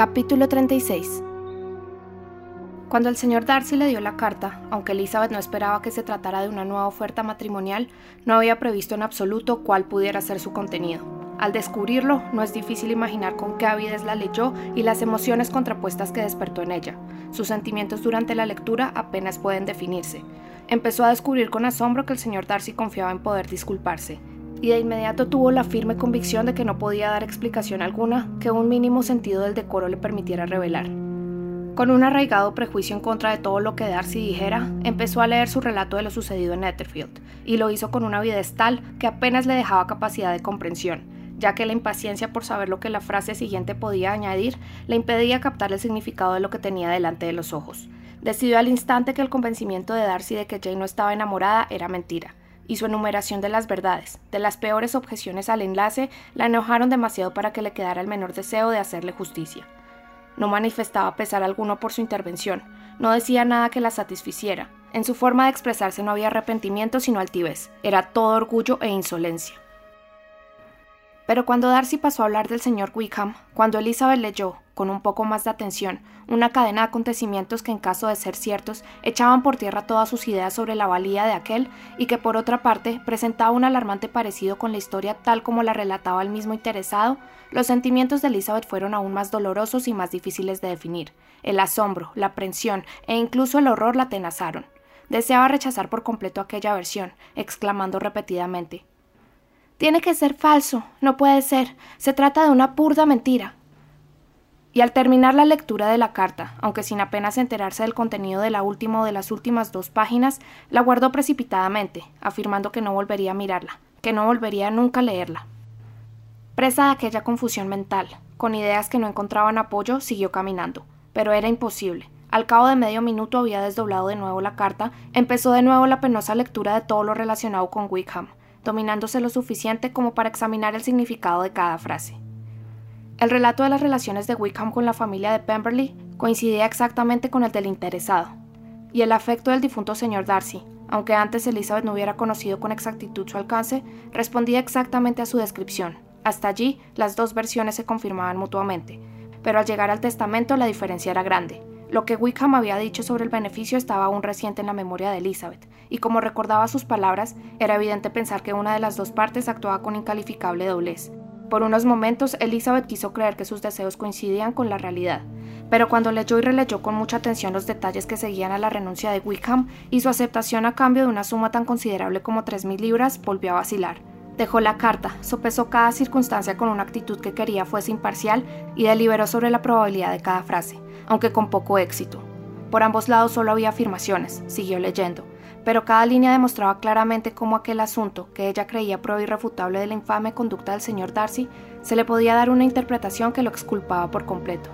Capítulo 36 Cuando el señor Darcy le dio la carta, aunque Elizabeth no esperaba que se tratara de una nueva oferta matrimonial, no había previsto en absoluto cuál pudiera ser su contenido. Al descubrirlo, no es difícil imaginar con qué avidez la leyó y las emociones contrapuestas que despertó en ella. Sus sentimientos durante la lectura apenas pueden definirse. Empezó a descubrir con asombro que el señor Darcy confiaba en poder disculparse, y de inmediato tuvo la firme convicción de que no podía dar explicación alguna que un mínimo sentido del decoro le permitiera revelar. Con un arraigado prejuicio en contra de todo lo que Darcy dijera, empezó a leer su relato de lo sucedido en Netherfield, y lo hizo con una avidez tal que apenas le dejaba capacidad de comprensión, ya que la impaciencia por saber lo que la frase siguiente podía añadir le impedía captar el significado de lo que tenía delante de los ojos. Decidió al instante que el convencimiento de Darcy de que Jane no estaba enamorada era mentira, y su enumeración de las verdades, de las peores objeciones al enlace, la enojaron demasiado para que le quedara el menor deseo de hacerle justicia. No manifestaba pesar alguno por su intervención, no decía nada que la satisficiera. En su forma de expresarse no había arrepentimiento sino altivez, era todo orgullo e insolencia. Pero cuando Darcy pasó a hablar del señor Wickham, cuando Elizabeth leyó, con un poco más de atención, una cadena de acontecimientos que en caso de ser ciertos echaban por tierra todas sus ideas sobre la valía de aquel y que por otra parte presentaba un alarmante parecido con la historia tal como la relataba el mismo interesado, los sentimientos de Elizabeth fueron aún más dolorosos y más difíciles de definir. El asombro, la aprensión e incluso el horror la atenazaron. Deseaba rechazar por completo aquella versión, exclamando repetidamente tiene que ser falso, no puede ser, se trata de una burda mentira. Y al terminar la lectura de la carta, aunque sin apenas enterarse del contenido de la última o de las últimas dos páginas, la guardó precipitadamente, afirmando que no volvería a mirarla, que no volvería nunca a leerla. Presa de aquella confusión mental, con ideas que no encontraban apoyo, siguió caminando, pero era imposible. Al cabo de medio minuto había desdoblado de nuevo la carta, empezó de nuevo la penosa lectura de todo lo relacionado con Wickham, dominándose lo suficiente como para examinar el significado de cada frase. El relato de las relaciones de Wickham con la familia de Pemberley coincidía exactamente con el del interesado, y el afecto del difunto señor Darcy, aunque antes Elizabeth no hubiera conocido con exactitud su alcance, respondía exactamente a su descripción. Hasta allí, las dos versiones se confirmaban mutuamente, pero al llegar al testamento la diferencia era grande. Lo que Wickham había dicho sobre el beneficio estaba aún reciente en la memoria de Elizabeth, y como recordaba sus palabras, era evidente pensar que una de las dos partes actuaba con incalificable doblez. Por unos momentos, Elizabeth quiso creer que sus deseos coincidían con la realidad, pero cuando leyó y releyó con mucha atención los detalles que seguían a la renuncia de Wickham y su aceptación a cambio de una suma tan considerable como tres mil libras, volvió a vacilar. Dejó la carta, sopesó cada circunstancia con una actitud que quería fuese imparcial y deliberó sobre la probabilidad de cada frase aunque con poco éxito. Por ambos lados solo había afirmaciones, siguió leyendo, pero cada línea demostraba claramente cómo aquel asunto, que ella creía prueba irrefutable de la infame conducta del señor Darcy, se le podía dar una interpretación que lo exculpaba por completo.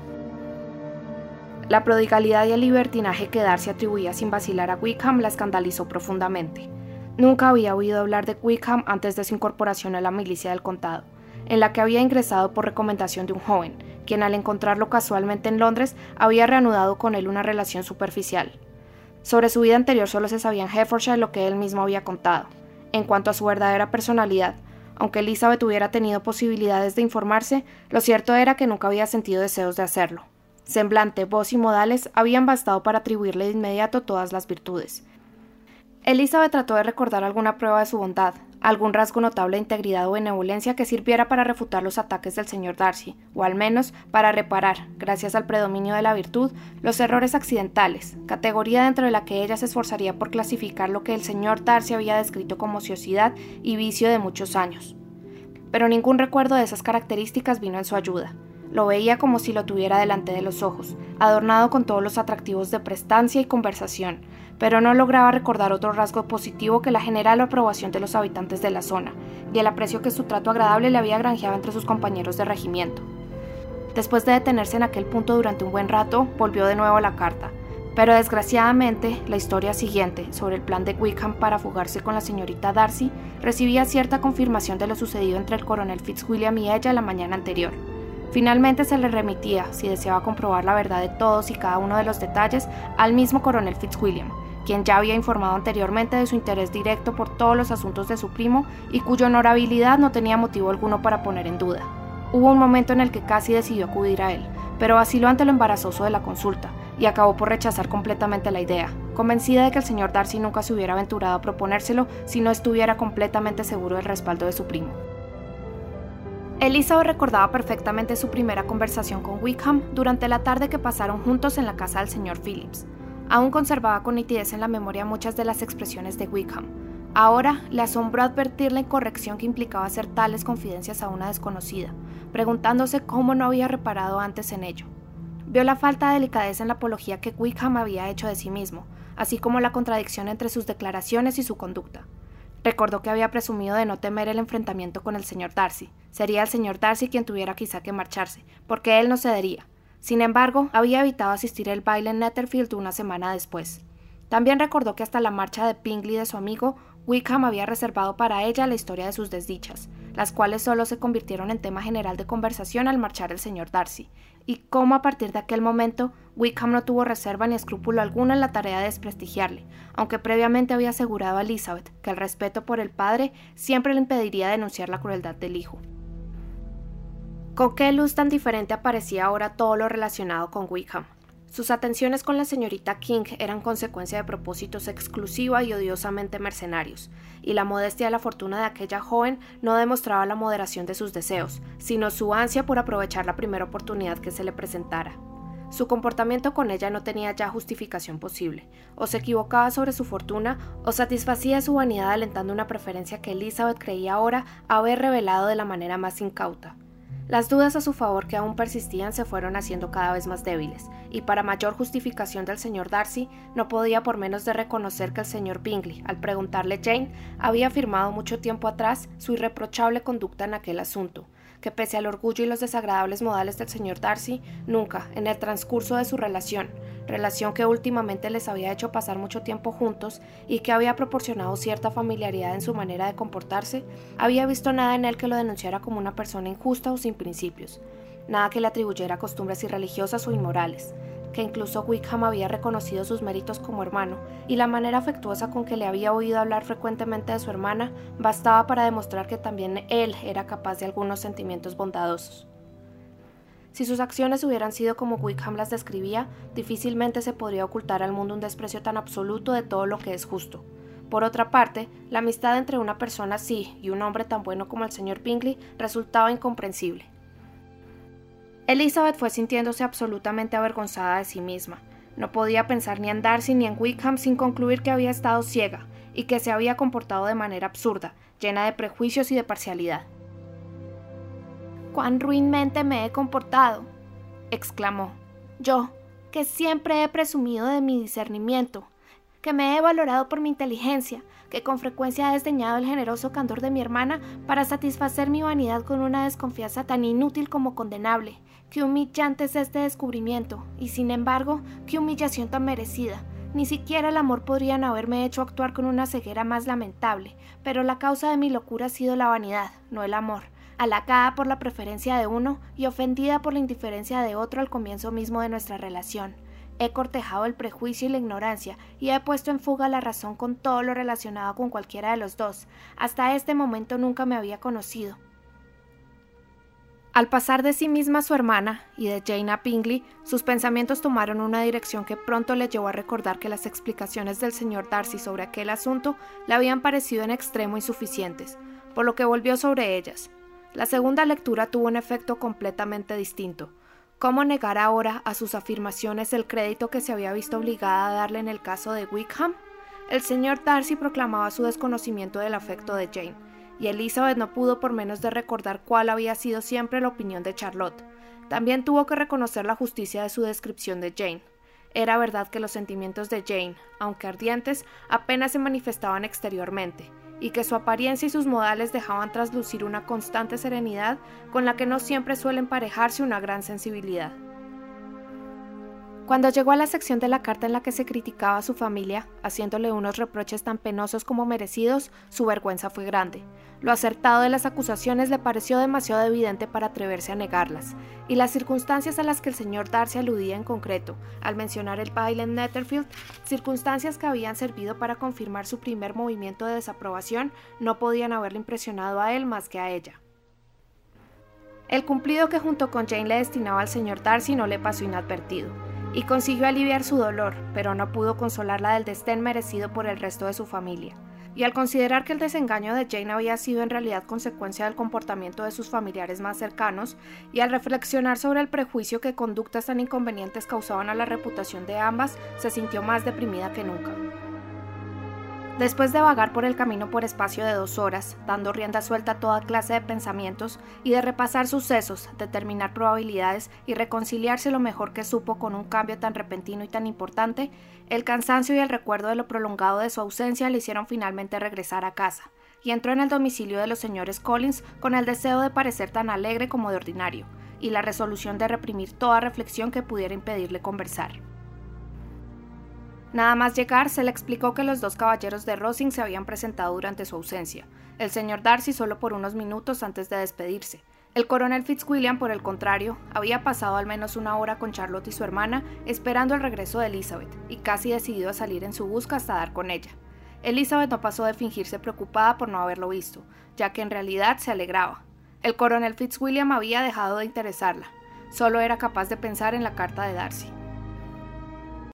La prodigalidad y el libertinaje que Darcy atribuía sin vacilar a Wickham la escandalizó profundamente. Nunca había oído hablar de Wickham antes de su incorporación a la milicia del condado, en la que había ingresado por recomendación de un joven, quien al encontrarlo casualmente en Londres había reanudado con él una relación superficial. Sobre su vida anterior solo se sabía en Hertfordshire lo que él mismo había contado. En cuanto a su verdadera personalidad, aunque Elizabeth hubiera tenido posibilidades de informarse, lo cierto era que nunca había sentido deseos de hacerlo. Semblante, voz y modales habían bastado para atribuirle de inmediato todas las virtudes. Elizabeth trató de recordar alguna prueba de su bondad, algún rasgo notable de integridad o benevolencia que sirviera para refutar los ataques del señor Darcy, o al menos para reparar, gracias al predominio de la virtud, los errores accidentales, categoría dentro de la que ella se esforzaría por clasificar lo que el señor Darcy había descrito como ociosidad y vicio de muchos años. Pero ningún recuerdo de esas características vino en su ayuda. Lo veía como si lo tuviera delante de los ojos, adornado con todos los atractivos de prestancia y conversación, pero no lograba recordar otro rasgo positivo que la general aprobación de los habitantes de la zona y el aprecio que su trato agradable le había granjeado entre sus compañeros de regimiento. Después de detenerse en aquel punto durante un buen rato, volvió de nuevo a la carta, pero desgraciadamente la historia siguiente, sobre el plan de Wickham para fugarse con la señorita Darcy, recibía cierta confirmación de lo sucedido entre el coronel Fitzwilliam y ella la mañana anterior. Finalmente se le remitía, si deseaba comprobar la verdad de todos y cada uno de los detalles, al mismo coronel Fitzwilliam, quien ya había informado anteriormente de su interés directo por todos los asuntos de su primo y cuya honorabilidad no tenía motivo alguno para poner en duda. Hubo un momento en el que casi decidió acudir a él, pero vaciló ante lo embarazoso de la consulta y acabó por rechazar completamente la idea, convencida de que el señor Darcy nunca se hubiera aventurado a proponérselo si no estuviera completamente seguro del respaldo de su primo. Elizabeth recordaba perfectamente su primera conversación con Wickham durante la tarde que pasaron juntos en la casa del señor Phillips. Aún conservaba con nitidez en la memoria muchas de las expresiones de Wickham. Ahora le asombró advertir la incorrección que implicaba hacer tales confidencias a una desconocida, preguntándose cómo no había reparado antes en ello. Vio la falta de delicadeza en la apología que Wickham había hecho de sí mismo, así como la contradicción entre sus declaraciones y su conducta. Recordó que había presumido de no temer el enfrentamiento con el señor Darcy. Sería el señor Darcy quien tuviera quizá que marcharse, porque él no cedería. Sin embargo, había evitado asistir al baile en Netherfield una semana después. También recordó que hasta la marcha de Pingley de su amigo, Wickham había reservado para ella la historia de sus desdichas, las cuales solo se convirtieron en tema general de conversación al marchar el señor Darcy, y cómo a partir de aquel momento Wickham no tuvo reserva ni escrúpulo alguno en la tarea de desprestigiarle, aunque previamente había asegurado a Elizabeth que el respeto por el padre siempre le impediría denunciar la crueldad del hijo. Con qué luz tan diferente aparecía ahora todo lo relacionado con Wickham. Sus atenciones con la señorita King eran consecuencia de propósitos exclusiva y odiosamente mercenarios, y la modestia de la fortuna de aquella joven no demostraba la moderación de sus deseos, sino su ansia por aprovechar la primera oportunidad que se le presentara. Su comportamiento con ella no tenía ya justificación posible. O se equivocaba sobre su fortuna, o satisfacía su vanidad alentando una preferencia que Elizabeth creía ahora haber revelado de la manera más incauta. Las dudas a su favor que aún persistían se fueron haciendo cada vez más débiles, y para mayor justificación del señor Darcy, no podía por menos de reconocer que el señor Bingley, al preguntarle Jane, había afirmado mucho tiempo atrás su irreprochable conducta en aquel asunto, que pese al orgullo y los desagradables modales del señor Darcy, nunca, en el transcurso de su relación, relación que últimamente les había hecho pasar mucho tiempo juntos y que había proporcionado cierta familiaridad en su manera de comportarse, había visto nada en él que lo denunciara como una persona injusta o sin principios, nada que le atribuyera costumbres irreligiosas o inmorales, que incluso Wickham había reconocido sus méritos como hermano, y la manera afectuosa con que le había oído hablar frecuentemente de su hermana bastaba para demostrar que también él era capaz de algunos sentimientos bondadosos. Si sus acciones hubieran sido como Wickham las describía, difícilmente se podría ocultar al mundo un desprecio tan absoluto de todo lo que es justo. Por otra parte, la amistad entre una persona así y un hombre tan bueno como el señor Bingley resultaba incomprensible. Elizabeth fue sintiéndose absolutamente avergonzada de sí misma. No podía pensar ni en Darcy ni en Wickham sin concluir que había estado ciega y que se había comportado de manera absurda, llena de prejuicios y de parcialidad. ¡Cuán ruinmente me he comportado! exclamó. Yo, que siempre he presumido de mi discernimiento, que me he valorado por mi inteligencia, que con frecuencia he desdeñado el generoso candor de mi hermana para satisfacer mi vanidad con una desconfianza tan inútil como condenable, Qué humillante es este descubrimiento, y sin embargo, qué humillación tan merecida. Ni siquiera el amor podrían haberme hecho actuar con una ceguera más lamentable, pero la causa de mi locura ha sido la vanidad, no el amor, halagada por la preferencia de uno y ofendida por la indiferencia de otro al comienzo mismo de nuestra relación. He cortejado el prejuicio y la ignorancia y he puesto en fuga la razón con todo lo relacionado con cualquiera de los dos. Hasta este momento nunca me había conocido. Al pasar de sí misma a su hermana y de Jane a Pingley, sus pensamientos tomaron una dirección que pronto le llevó a recordar que las explicaciones del señor Darcy sobre aquel asunto le habían parecido en extremo insuficientes, por lo que volvió sobre ellas. La segunda lectura tuvo un efecto completamente distinto. ¿Cómo negar ahora a sus afirmaciones el crédito que se había visto obligada a darle en el caso de Wickham? El señor Darcy proclamaba su desconocimiento del afecto de Jane y Elizabeth no pudo por menos de recordar cuál había sido siempre la opinión de Charlotte. También tuvo que reconocer la justicia de su descripción de Jane. Era verdad que los sentimientos de Jane, aunque ardientes, apenas se manifestaban exteriormente, y que su apariencia y sus modales dejaban traslucir una constante serenidad con la que no siempre suele emparejarse una gran sensibilidad. Cuando llegó a la sección de la carta en la que se criticaba a su familia, haciéndole unos reproches tan penosos como merecidos, su vergüenza fue grande. Lo acertado de las acusaciones le pareció demasiado evidente para atreverse a negarlas, y las circunstancias a las que el señor Darcy aludía en concreto, al mencionar el baile en Netherfield, circunstancias que habían servido para confirmar su primer movimiento de desaprobación, no podían haberle impresionado a él más que a ella. El cumplido que junto con Jane le destinaba al señor Darcy no le pasó inadvertido, y consiguió aliviar su dolor, pero no pudo consolarla del destén merecido por el resto de su familia. Y al considerar que el desengaño de Jane había sido en realidad consecuencia del comportamiento de sus familiares más cercanos, y al reflexionar sobre el prejuicio que conductas tan inconvenientes causaban a la reputación de ambas, se sintió más deprimida que nunca. Después de vagar por el camino por espacio de dos horas, dando rienda suelta a toda clase de pensamientos y de repasar sucesos, determinar probabilidades y reconciliarse lo mejor que supo con un cambio tan repentino y tan importante, el cansancio y el recuerdo de lo prolongado de su ausencia le hicieron finalmente regresar a casa, y entró en el domicilio de los señores Collins con el deseo de parecer tan alegre como de ordinario, y la resolución de reprimir toda reflexión que pudiera impedirle conversar. Nada más llegar, se le explicó que los dos caballeros de Rosing se habían presentado durante su ausencia, el señor Darcy solo por unos minutos antes de despedirse. El coronel Fitzwilliam, por el contrario, había pasado al menos una hora con Charlotte y su hermana, esperando el regreso de Elizabeth, y casi decidido a salir en su busca hasta dar con ella. Elizabeth no pasó de fingirse preocupada por no haberlo visto, ya que en realidad se alegraba. El coronel Fitzwilliam había dejado de interesarla, solo era capaz de pensar en la carta de Darcy.